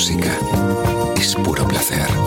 música es puro placer.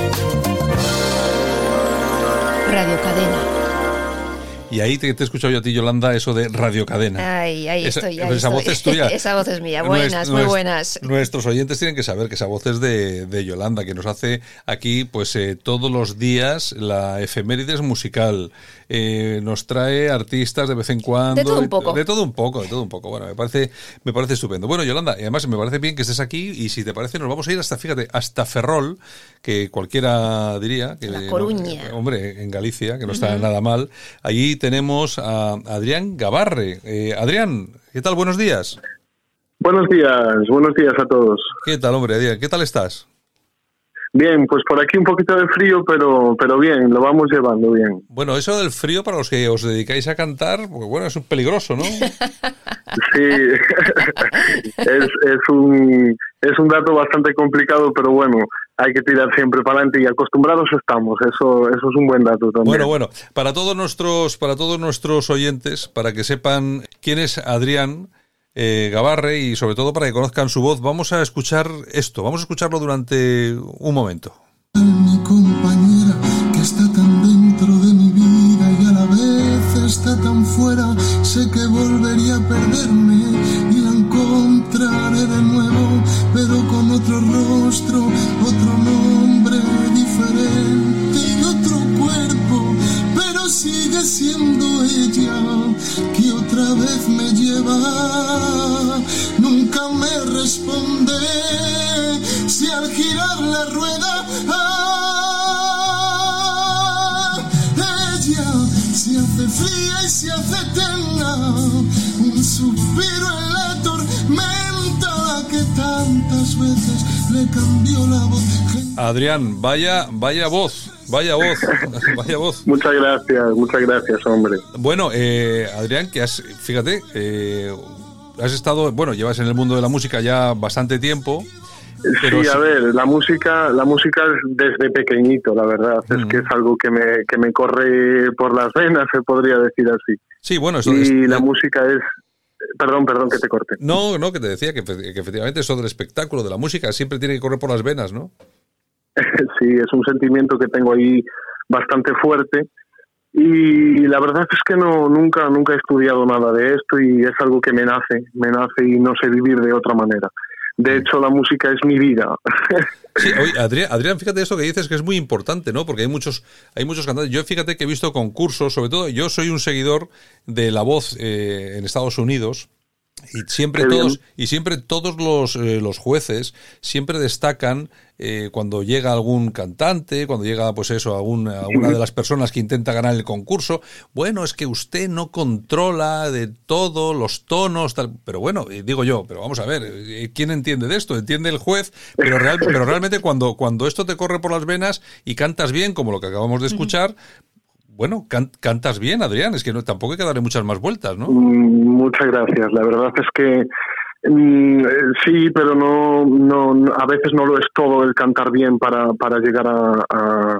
Y ahí te, te he escuchado yo a ti, Yolanda, eso de radiocadena. Ahí, ahí Esa- estoy. ahí esa voz estoy. es tuya. esa voz es mía. Buenas, muy buenas. Nuestros oyentes tienen que saber que esa voz es de, de Yolanda, que nos hace aquí, pues eh, todos los días la efemérides musical. Eh, nos trae artistas de vez en cuando. De todo un poco. De todo un poco, de todo un poco. Bueno, me parece, me parece estupendo. Bueno, Yolanda, y además me parece bien que estés aquí y si te parece nos vamos a ir hasta, fíjate, hasta Ferrol, que cualquiera diría. Que, La Coruña. no, hombre, en Galicia, que no está nada mal. Allí tenemos a Adrián Gavarre. Eh, Adrián, ¿qué tal? Buenos días. Buenos días, buenos días a todos. ¿Qué tal, hombre, Adrián? ¿Qué tal estás? Bien, pues por aquí un poquito de frío, pero, pero bien, lo vamos llevando bien. Bueno, eso del frío para los que os dedicáis a cantar, pues bueno, es un peligroso, ¿no? Sí, es, es, un, es un dato bastante complicado, pero bueno, hay que tirar siempre para adelante y acostumbrados estamos, eso, eso es un buen dato también. Bueno, bueno, para todos nuestros, para todos nuestros oyentes, para que sepan quién es Adrián eh, Gavarre y sobre todo para que conozcan su voz, vamos a escuchar esto, vamos a escucharlo durante un momento. mi compañera que está tan dentro de mi vida y a la vez está tan fuera sé que volvería a perderme Adrián, vaya, vaya voz, vaya voz, vaya voz. Muchas gracias, muchas gracias, hombre. Bueno, eh, Adrián, que has, fíjate, eh, has estado, bueno, llevas en el mundo de la música ya bastante tiempo. Pero sí, a ver, la música, la música es desde pequeñito, la verdad, es que es algo que me, que me corre por las venas, se podría decir así. Sí, bueno, eso y es- la música es, perdón, perdón que te corte. No, no, que te decía que, que efectivamente eso del espectáculo, de la música, siempre tiene que correr por las venas, ¿no? Sí, es un sentimiento que tengo ahí bastante fuerte y la verdad es que no nunca nunca he estudiado nada de esto y es algo que me nace, me nace y no sé vivir de otra manera. De hecho, la música es mi vida. Sí, oye, Adrián, Adrián, fíjate eso que dices que es muy importante, ¿no? Porque hay muchos, hay muchos cantantes. Yo fíjate que he visto concursos, sobre todo, yo soy un seguidor de la voz eh, en Estados Unidos. Y siempre todos, y siempre todos los, eh, los jueces siempre destacan eh, cuando llega algún cantante, cuando llega pues eso, algún, alguna de las personas que intenta ganar el concurso. Bueno, es que usted no controla de todo los tonos, tal. Pero bueno, eh, digo yo, pero vamos a ver, eh, ¿quién entiende de esto? Entiende el juez, pero, real, pero realmente cuando, cuando esto te corre por las venas y cantas bien, como lo que acabamos de escuchar, bueno, can- cantas bien, Adrián, es que no, tampoco hay que darle muchas más vueltas, ¿no? Mm, Muchas gracias. La verdad es que mm, eh, sí, pero no, no, a veces no lo es todo el cantar bien para, para llegar a, a-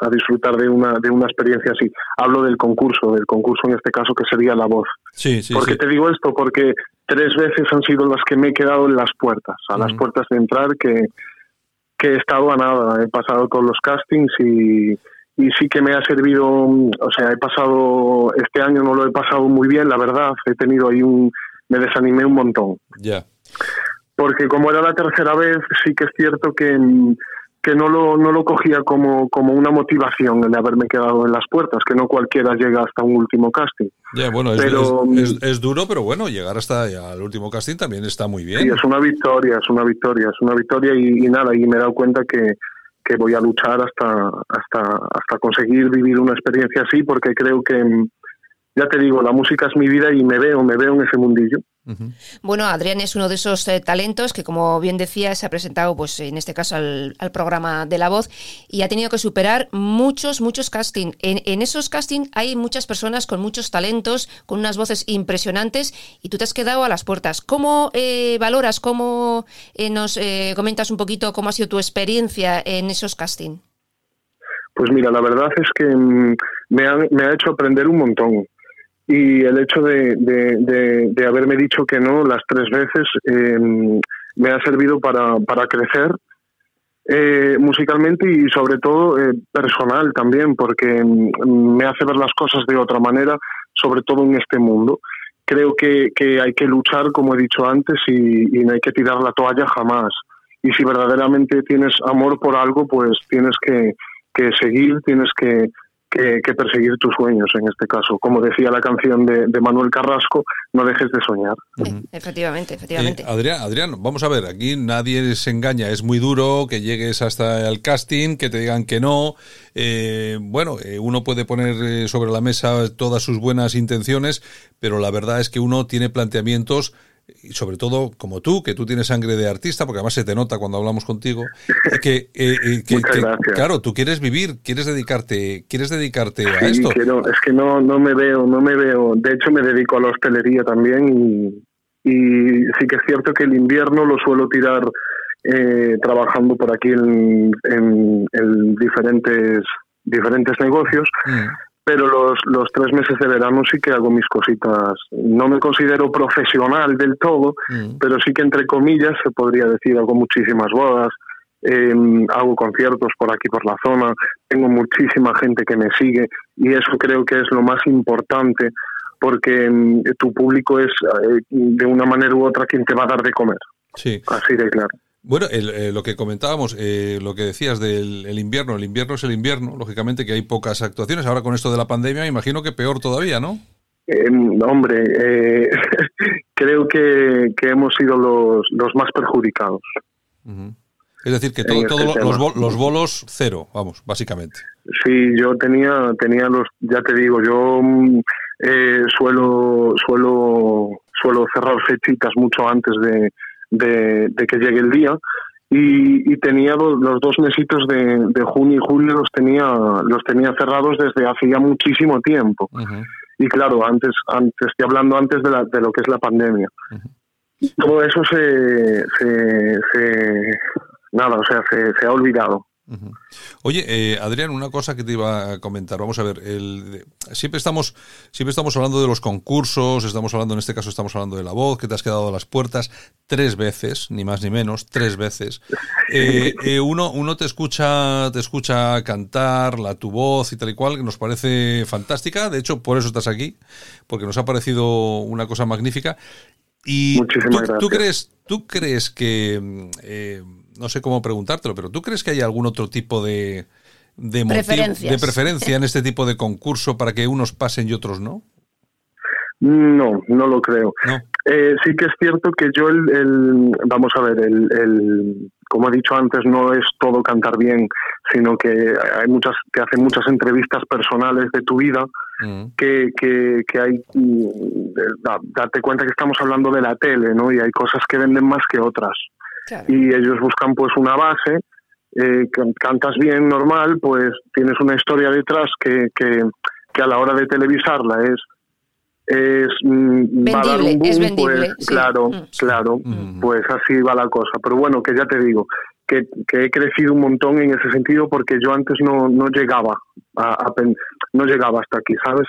a disfrutar de una, de una experiencia así. Hablo del concurso, del concurso en este caso que sería la voz. Sí, sí, ¿Por qué sí. te digo esto? Porque tres veces han sido las que me he quedado en las puertas, a las Mm. puertas de entrar, que, que he estado a nada. He pasado con los castings y, y sí que me ha servido, mm, o sea, he pasado, este año no lo he pasado muy bien, la verdad, he tenido ahí un, me desanimé un montón. Ya. Porque como era la tercera vez, sí que es cierto que, mm, que no lo, no lo cogía como, como una motivación el de haberme quedado en las puertas, que no cualquiera llega hasta un último casting. Ya, bueno, es, Pero, es- es- es duro, pero bueno, llegar hasta al último casting también está muy bien. Sí, es una victoria, es una victoria, es una victoria y, y nada, y me he dado cuenta que, que voy a luchar hasta, hasta, hasta conseguir vivir una experiencia así porque creo que, ya te digo, la música es mi vida y me veo, me veo en ese mundillo. Bueno, Adrián es uno de esos eh, talentos que, como bien decía, se ha presentado, pues en este caso, al, programa de La Voz y ha tenido que superar muchos, muchos castings. En, esos castings hay muchas personas con muchos talentos, con unas voces impresionantes y tú te has quedado a las puertas. ¿Cómo eh, valoras, cómo eh, nos comentas un poquito cómo ha sido tu experiencia en esos castings? Pues mira, la verdad es que mm, me ha hecho aprender un montón y el hecho de, de, haberme dicho que no las tres veces em, me ha servido para, para crecer eh, musicalmente y sobre todo eh, personal también, porque em, me hace ver las cosas de otra manera, sobre todo en este mundo. Creo que, que hay que luchar, como he dicho antes, y, y no hay que tirar la toalla jamás. Y si verdaderamente tienes amor por algo, pues tienes que, que seguir, tienes que, que, perseguir tus sueños en este caso. Como decía la canción de, Manuel Carrasco, no dejes de soñar. Efectivamente, efectivamente. Eh, Adrián, Adrián, vamos a ver, aquí nadie se engaña, es muy duro que llegues hasta el casting, que te digan que no. Eh, bueno, eh, uno puede poner sobre la mesa todas sus buenas intenciones, pero la verdad es que uno tiene planteamientos y sobre todo como tú, que tú tienes sangre de artista, porque además se te nota cuando hablamos contigo, que, eh, eh, que, claro, tú quieres vivir, quieres dedicarte, quieres dedicarte a esto. es que no, no me veo, no me veo. De hecho, me dedico a la hostelería también y, y sí que es cierto que el invierno lo suelo tirar eh, trabajando por aquí en, en, diferentes diferentes negocios. Mm pero los, los tres meses de verano sí que hago mis cositas. No me considero profesional del todo, mm. pero sí que entre comillas se podría decir, hago muchísimas bodas, em, hago conciertos por aquí, por la zona, tengo muchísima gente que me sigue y eso creo que es lo más importante porque em, tu público es eh, de una manera u otra quien te va a dar de comer. Sí. Así de claro. Bueno, eh, lo que comentábamos, eh, lo que decías del invierno, el invierno es el invierno, lógicamente que hay pocas actuaciones. Ahora con esto de la pandemia, me imagino que peor todavía, ¿no? Eh, hombre, eh, creo que, hemos sido los, los más perjudicados. Es decir, que todos este los, los, bolos cero, vamos, básicamente. Sí, yo tenía, tenía los, ya te digo, yo mm, suelo, suelo, suelo cerrar fechitas mucho antes de, de, que llegue el día. Y, tenía los dos mesitos de, junio y julio los tenía los tenía cerrados desde hace ya muchísimo tiempo. Y claro antes antes estoy hablando antes de, la, de lo que es la pandemia. Todo eso se, se, nada o sea se, se ha olvidado Oye, eh, Adrián, una cosa que te iba a comentar. Vamos a ver, el, siempre estamos siempre estamos hablando de los concursos, estamos hablando, en este caso estamos hablando de la voz, que te has quedado a las puertas tres veces, ni más ni menos, tres veces. Eh, eh, uno, uno te escucha, te escucha cantar, la tu voz y tal y cual, que nos parece fantástica. De hecho, por eso estás aquí, porque nos ha parecido una cosa magnífica. Y tú, crees, tú crees que no sé cómo preguntártelo, pero ¿tú crees que hay algún otro tipo de, de, de preferencia en este tipo de concurso para que unos pasen y otros no? No, no lo creo. Eh, sí que es cierto que yo, el, vamos a ver, el, el, como he dicho antes, no es todo cantar bien, sino que hay muchas que hacen muchas entrevistas personales de tu vida, mm. que, que, que, hay, mm, date cuenta que estamos hablando de la tele, ¿no? Y hay cosas que venden más que otras y ellos buscan pues una base, eh, cantas bien normal, pues tienes una historia detrás que, que, que a la hora de televisarla es es mm, va a dar un boom, pues claro, mm. claro, mm. pues así va la cosa. Pero bueno, que ya te digo, que, que, he crecido un montón en ese sentido porque yo antes no, no llegaba a, no llegaba hasta aquí, ¿sabes?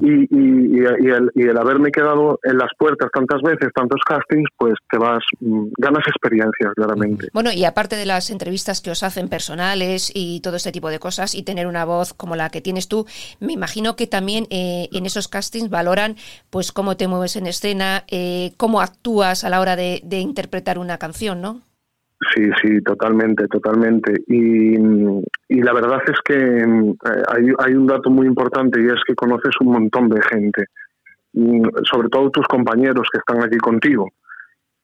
Y, y, y, el, y, el, haberme quedado en las puertas tantas veces, tantos castings, pues te vas, mm, ganas experiencia, claramente. Bueno, y aparte de las entrevistas que os hacen personales y todo este tipo de cosas, y tener una voz como la que tienes tú, me imagino que también eh, en esos castings valoran pues cómo te mueves en escena, eh, cómo actúas a la hora de, de interpretar una canción, ¿no? Sí, sí, totalmente, totalmente. Y, y la verdad es que eh, hay, hay, un dato muy importante y es que conoces un montón de gente, mm, sobre todo tus compañeros que están allí contigo.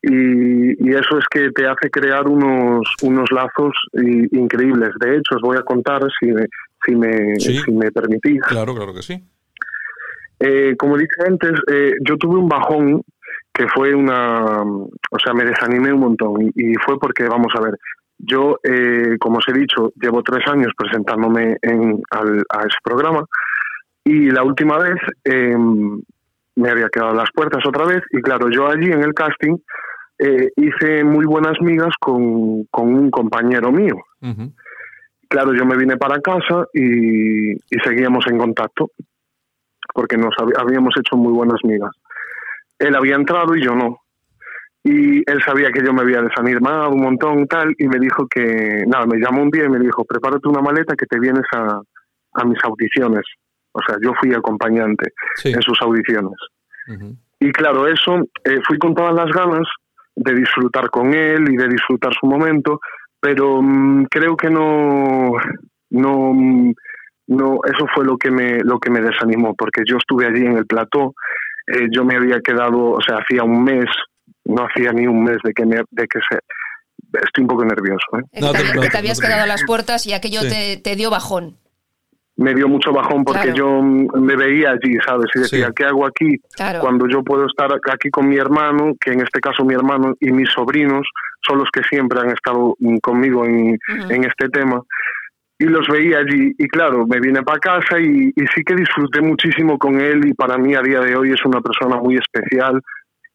Y, y eso es que te hace crear unos, unos lazos increíbles. De hecho, os voy a contar, si me, si me, si me permitís. Claro, claro que sí. Eh, como dije antes, eh, yo tuve un bajón que fue una, o sea, me desanimé un montón y, y fue porque, vamos a ver, yo, eh, como os he dicho, llevo tres años presentándome en, al, a ese programa y la última vez eh, me había quedado las puertas otra vez y claro, yo allí en el casting eh, hice muy buenas migas con, con un compañero mío. Claro, yo me vine para casa y, y seguíamos en contacto porque nos hab- habíamos hecho muy buenas migas. Él había entrado y yo no. Y él sabía que yo me había desanimado un montón tal y me dijo que, nada, me llamó un día y me dijo, prepárate una maleta que te vienes a, a mis audiciones. O sea, yo fui acompañante Sí. en sus audiciones. Ujú. Y claro, eso eh, fui con todas las ganas de disfrutar con él y de disfrutar su momento, pero mm, creo que no, no, mm, no, eso fue lo que me, lo que me desanimó, porque yo estuve allí en el plató, eh, yo me había quedado, o sea, hacía un mes, no hacía ni un mes de que me, de que se, estoy un poco nervioso, ¿eh? No te- no habías quedado a las puertas y aquello Sí. te, te dio bajón. me dio mucho bajón porque Claro. yo mm, me veía allí, ¿sabes? Y decía, Sí. ¿qué hago aquí? Claro. Cuando yo puedo estar aquí con mi hermano, que en este caso mi hermano y mis sobrinos son los que siempre han estado mm, conmigo en, en este tema. Y los veía allí y claro, me vine para casa y, y sí que disfruté muchísimo con él y para mí a día de hoy es una persona muy especial.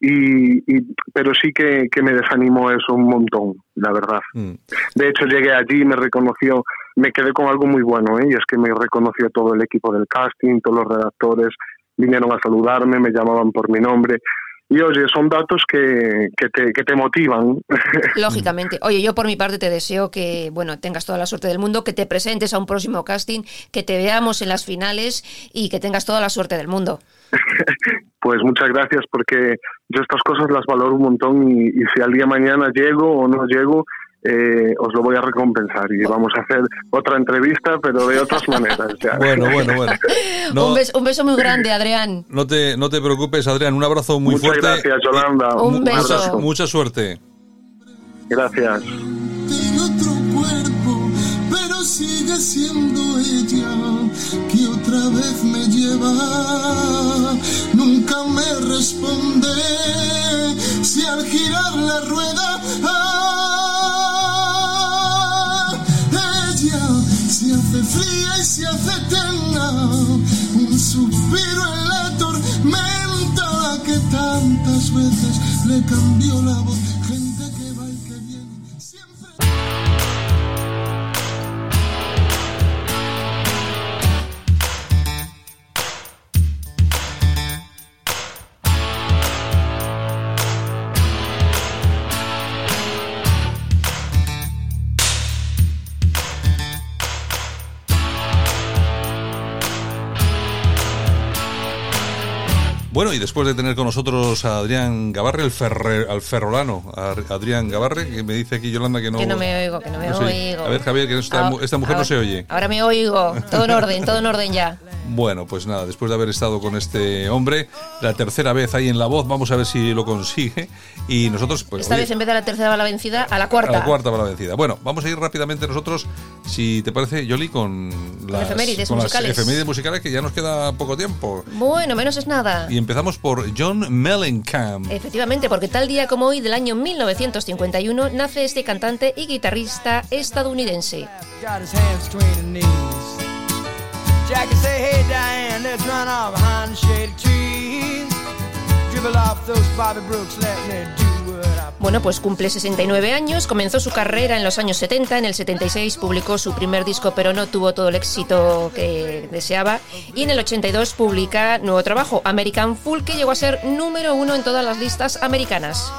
Y, y- pero sí que, que me desanimó eso un montón, la verdad. Mm. De hecho, llegué allí y me reconoció, me quedé con algo muy bueno, ¿eh? y es que me reconoció todo el equipo del casting, todos los redactores, vinieron a saludarme, me llamaban por mi nombre. Y oye, son datos que, que, te, que te motivan. Lógicamente. Oye, yo por mi parte te deseo que, bueno, tengas toda la suerte del mundo, que te presentes a un próximo casting, que te veamos en las finales y que tengas toda la suerte del mundo. pues muchas gracias porque yo estas cosas las valoro un montón y, y si al día de mañana llego o no llego, eh, os lo voy a recompensar y vamos a hacer otra entrevista, pero de otras maneras. ya. Bueno, bueno, bueno. No, Un, beso, un beso muy grande, Adrián. no te, no te preocupes, Adrián. Un abrazo muy Muchas fuerte. gracias, Yolanda. Un beso. abrazo. Mucha suerte. Gracias. Tiene otro cuerpo, pero sigue siendo ella que otra vez me lleva. Nunca me responde si al girar la rueda. Hace fría y se hace eterna. Un suspiro en la tormenta que tantas veces le cambió la voz. Bueno, y después de tener con nosotros a Adrián Gavarre, el ferre- al ferrolano, a Adrián Gavarre, que me dice aquí Yolanda que no... Que no me oigo, que no me No sé. oigo. A ver, Javier, que esta, mu- esta mujer no se oye. Ahora me oigo. Todo en orden, todo en orden ya. Bueno, pues nada, después de haber estado con este hombre, la tercera vez ahí en la voz, vamos a ver si lo consigue. Y nosotros, pues. Esta oye, vez en vez de la tercera va la vencida, a la a cuarta. la cuarta va la vencida. Bueno, vamos a ir rápidamente nosotros, si te parece, Yoli, con las, efemérides con las musicales. efemérides musicales, que ya nos queda poco tiempo. Bueno, menos es nada. Y empezamos por John Mellencamp. Efectivamente, porque tal día como hoy del año 1951 nace este cantante y guitarrista estadounidense. Jackie say, hey Diane, let's run off behind the shady trees. Dribble off those Bobby Brooks, let me do what I Bueno, pues cumple 69 años, comenzó su carrera en los años 70, en el 76 publicó su primer disco pero no tuvo todo el éxito que deseaba y en el 82 publica nuevo trabajo, American Fool, que llegó a ser número uno en todas las listas americanas.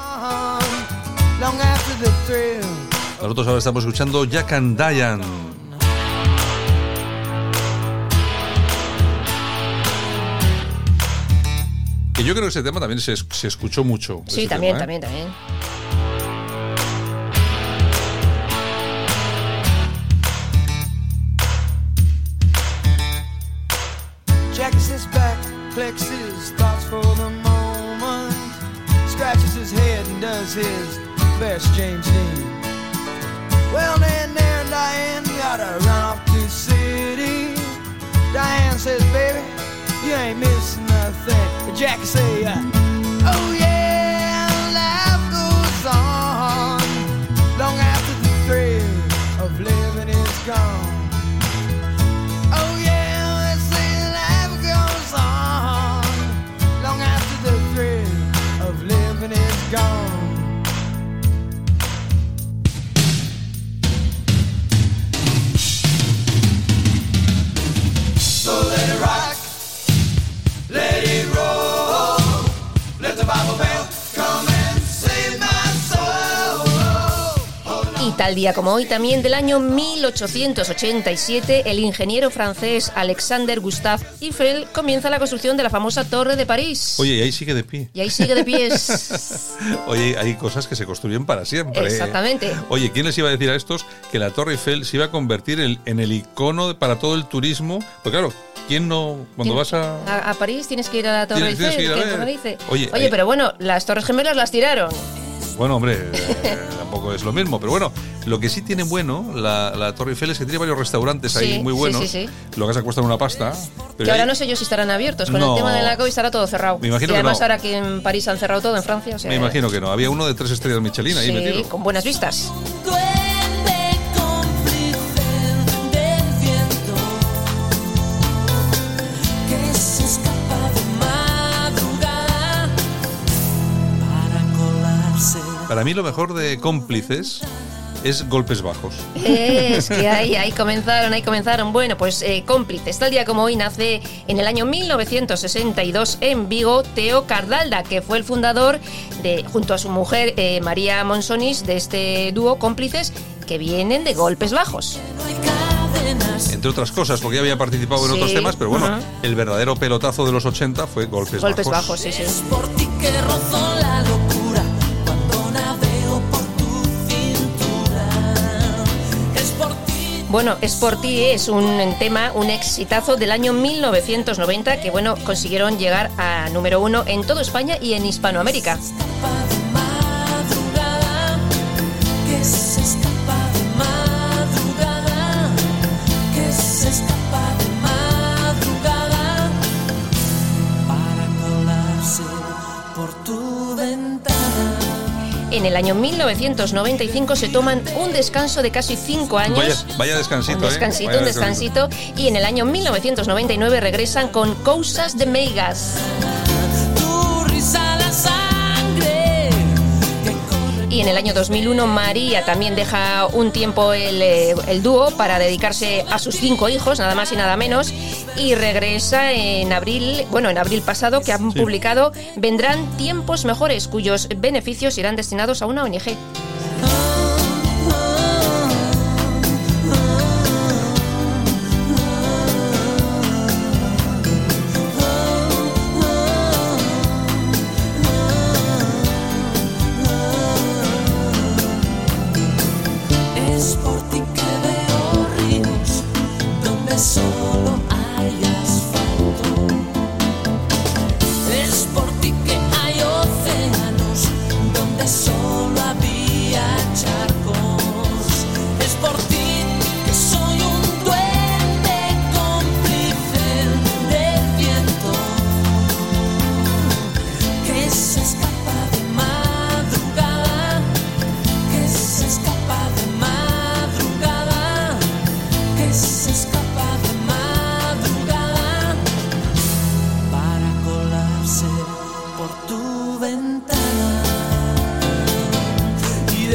Nosotros ahora estamos escuchando Jack and Diane. Que yo creo que ese tema también se, se escuchó mucho. Sí, también, tema, ¿eh? también, también. Jackie sits back, collects his thoughts for the moment. Scratches his head and does his best James Dean. Well, then, there, Diane, you gotta run off to the city. Diane says, baby, you ain't missing nothing. Jackie say, día como hoy, también del año 1887, el ingeniero francés Alexander Gustave Eiffel comienza la construcción de la famosa Torre de París. Oye, y ahí sigue de pie. Y ahí sigue de pies. Oye, hay cosas que se construyen para siempre. Exactamente. Oye, ¿quién les iba a decir a estos que la Torre Eiffel se iba a convertir en, en el icono para todo el turismo? Pues claro, ¿quién no, cuando ¿Quién- vas a... a, a París tienes que ir a la Torre Tienes- tienes que Eiffel. Oye, Oye, pero bueno, las Torres Gemelas las tiraron. Bueno, hombre, eh, tampoco es lo mismo, pero bueno, lo que sí tiene bueno la, la Torre Eiffel es que tiene varios restaurantes ahí Sí, muy sí, buenos, sí, sí. lo que se cuestan una pasta. Pero que ahora no sé yo si estarán abiertos. Con No. el tema de la COVID estará todo cerrado. Me imagino y que además no. ahora que en París han cerrado todo, en Francia. O sea, Me imagino que no, había uno de tres estrellas Michelin ahí sí, metido. con buenas vistas. Que. Para mí lo mejor de cómplices es golpes bajos. Es que ahí, ahí comenzaron, ahí comenzaron. Bueno, pues eh, cómplices. Tal día como hoy nace en el año 1962 en Vigo Teo Cardalda, que fue el fundador de, junto a su mujer eh, María Monsonis, de este dúo cómplices que vienen de golpes bajos. Entre otras cosas, porque ya había participado en Sí, otros temas, pero bueno, el verdadero pelotazo de los 80 fue golpes, Golpes bajos, sí, sí. Bueno, Es por ti es un tema, un exitazo del año 1990 que, bueno, consiguieron llegar a número uno en toda España y en Hispanoamérica. El año 1995 se toman un descanso de casi cinco años. Vaya, vaya descansito, un ¿eh? descansito, Vaya un descansito. Y en el año 1999 regresan con Cousas de Meigas. Y en el año 2001 María también deja un tiempo el, eh, el dúo para dedicarse a sus cinco hijos, nada más y nada menos, y regresa en abril, bueno, en abril pasado, que han Sí. publicado Vendrán tiempos mejores, cuyos beneficios irán destinados a una ONG. Tu ventana y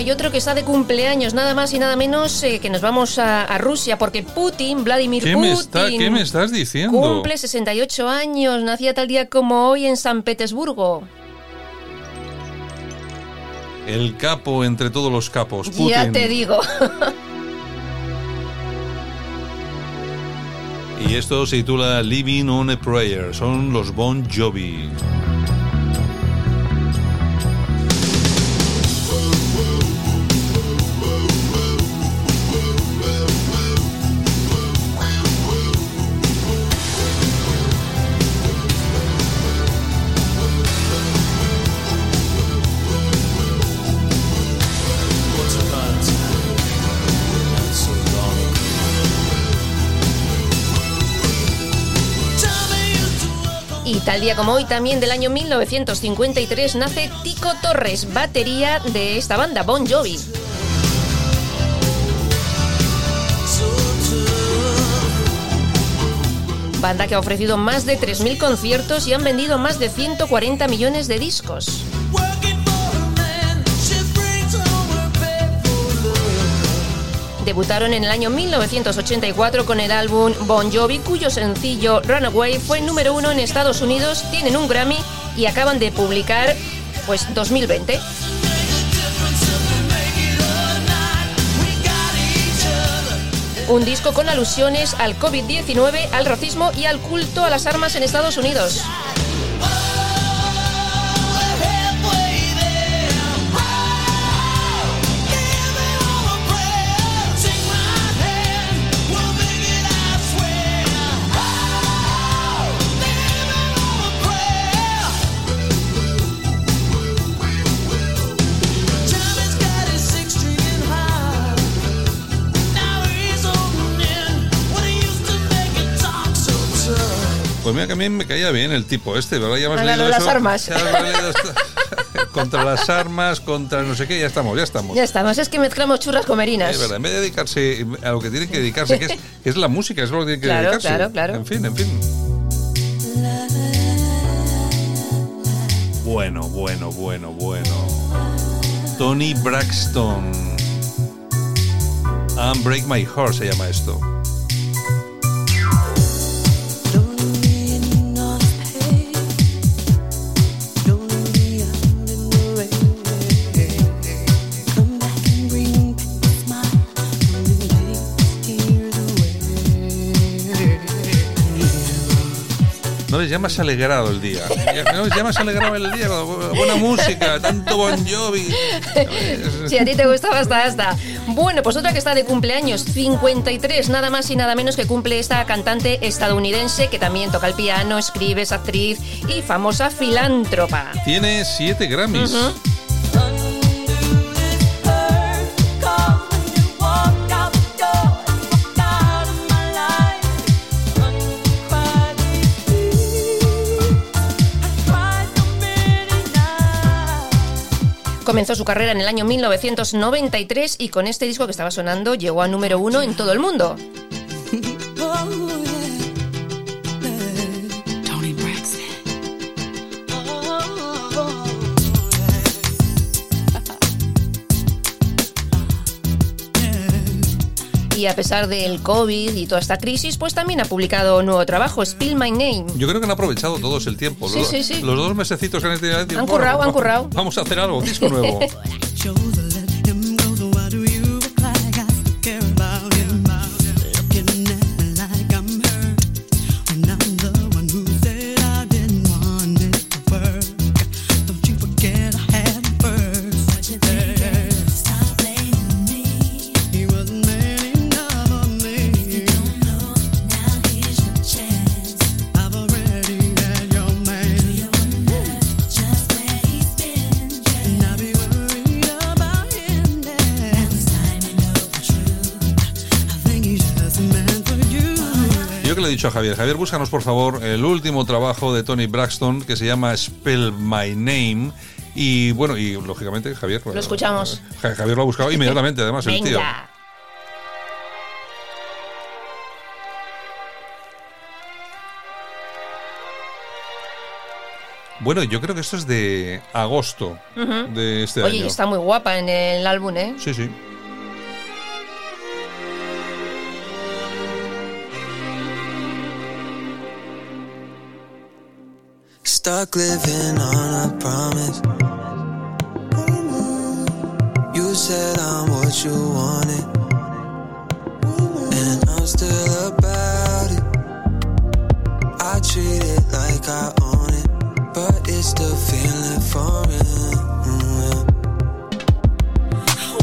Bueno, y otro que está de cumpleaños, nada más y nada menos eh, que nos vamos a, a Rusia, porque Putin, Vladimir ¿Qué Putin, me, está, ¿Qué me estás diciendo? cumple 68 años, nacía tal día como hoy en San Petersburgo. El capo entre todos los capos. Putin. Ya te digo. Y esto se titula Living on a Prayer. Son los Bon Jovi. Tal día como hoy, también del año 1953, nace Tico Torres, batería de esta banda, Bon Jovi. Banda que ha ofrecido más de 3.000 conciertos y han vendido más de 140 millones de discos. Debutaron en el año 1984 con el álbum Bon Jovi, cuyo sencillo Runaway fue número uno en Estados Unidos, tienen un Grammy y acaban de publicar pues 2020. Un disco con alusiones al COVID-19, al racismo y al culto a las armas en Estados Unidos. Pues mira que a mí me caía bien el tipo este, ¿verdad? Ya Ah, leído las eso. armas. Ya leído contra las armas, contra no sé qué, ya estamos, ya estamos. Ya estamos, es que mezclamos churras con merinas. Es verdad, en vez de dedicarse a lo que tienen que dedicarse, que es, que es la música, es lo que tienen que Claro, dedicarse. claro, claro. En fin, en fin. Bueno, bueno, bueno, bueno. Tony Braxton. Unbreak My Heart se llama esto. No les llamas alegrado el día. No les llamas alegrado el día. Buena música, tanto Bon Jovi. Si a ti te gustaba hasta hasta. Bueno, pues otra que está de cumpleaños, 53, nada más y nada menos que cumple esta cantante estadounidense que también toca el piano, escribe, es actriz y famosa filántropa. Tiene siete Grammys. Comenzó su carrera en el año 1993 y con este disco que estaba sonando llegó a número uno en todo el mundo. Y a pesar del COVID y toda esta crisis, pues también ha publicado un nuevo trabajo, Spill My Name. Yo creo que han aprovechado todos el tiempo. Sí, los, sí, sí. los dos mesecitos que han tenido. Han currado, han currado. Vamos a hacer algo, disco nuevo. dicho a Javier, Javier, búscanos por favor el último trabajo de Tony Braxton que se llama Spell My Name. Y bueno, y lógicamente Javier. Lo escuchamos. Ja- Javier lo ha buscado inmediatamente, además, el tío. Bueno, yo creo que esto es de agosto de este Oye, año. está muy guapa en el álbum, ¿eh? Sí, sí. Stuck living on a promise. You said I'm what you wanted, and I'm still about it. I treat it like I own it, but it's still feeling foreign.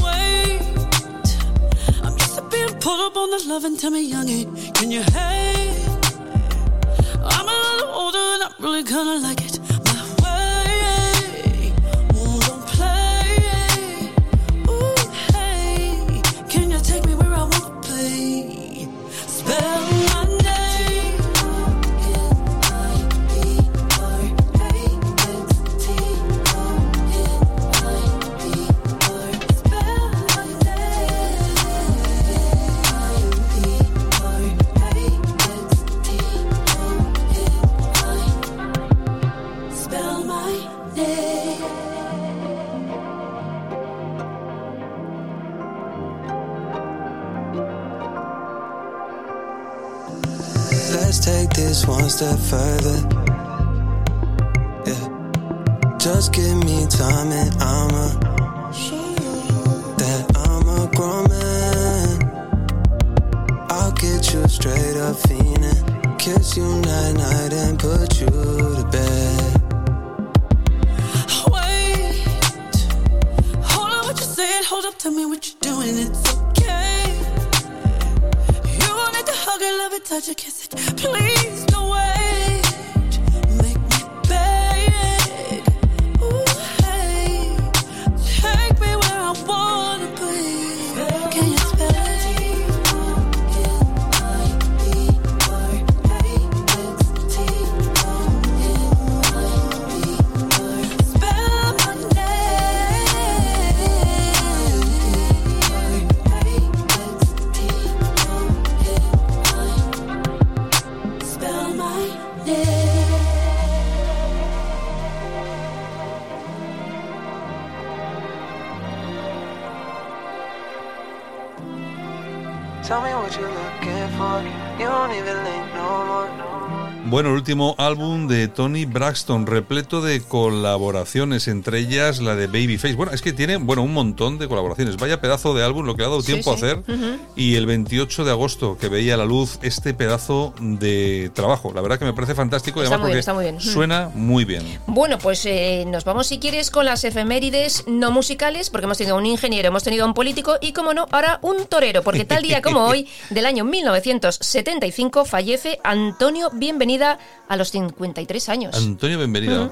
Wait, I'm to being pulled up on the love and tell me, youngie, can you hate? Really kinda like it Let's take this one step further. Yeah. Just give me time and I'ma show you that I'm a grown man. I'll get you straight up fiending. Kiss you night night and put you to bed. Wait, hold on, what you saying? Hold up, tell me what you're doing. It's okay. You wanted to hug it, love it, touch it, kiss. Please Tell me what you're looking for. You don't even link no more. Bueno, el último álbum de Tony Braxton, repleto de colaboraciones, entre ellas la de Babyface. Bueno, es que tiene bueno, un montón de colaboraciones. Vaya pedazo de álbum lo que le ha dado tiempo sí. a hacer. Y el 28 de agosto, que veía a la luz este pedazo de trabajo. La verdad que me parece fantástico. y Está además muy bien, está muy bien. Suena muy bien. Bueno, pues eh, nos vamos si quieres con las efemérides no musicales, porque hemos tenido un ingeniero, hemos tenido un político y, como no, ahora un torero, porque tal día como hoy, del año 1975, fallece Antonio A los 53 años. Antonio, bienvenido.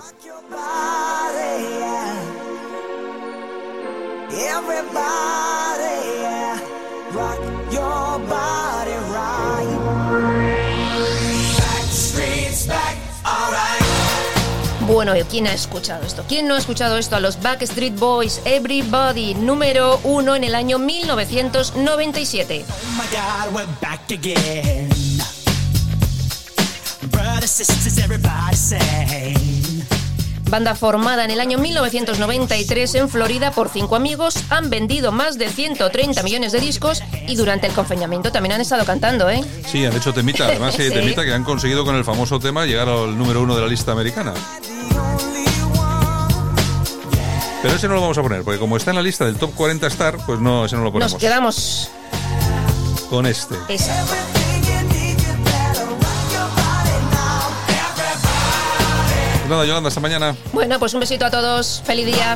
Bueno, ¿quién ha escuchado esto? ¿Quién no ha escuchado esto? A los Backstreet Boys, Everybody, número uno en el año 1997. Oh my God, we're back again. Banda formada en el año 1993 en Florida por cinco amigos, han vendido más de 130 millones de discos y durante el confinamiento también han estado cantando, ¿eh? Sí, han hecho temita. Además, que Sí. temita que han conseguido con el famoso tema llegar al número uno de la lista americana. Pero ese no lo vamos a poner, porque como está en la lista del top 40 Star, pues no, ese no lo ponemos. Nos quedamos Con este. Pues nada, Yolanda, hasta mañana. Bueno, pues un besito a todos. Feliz día.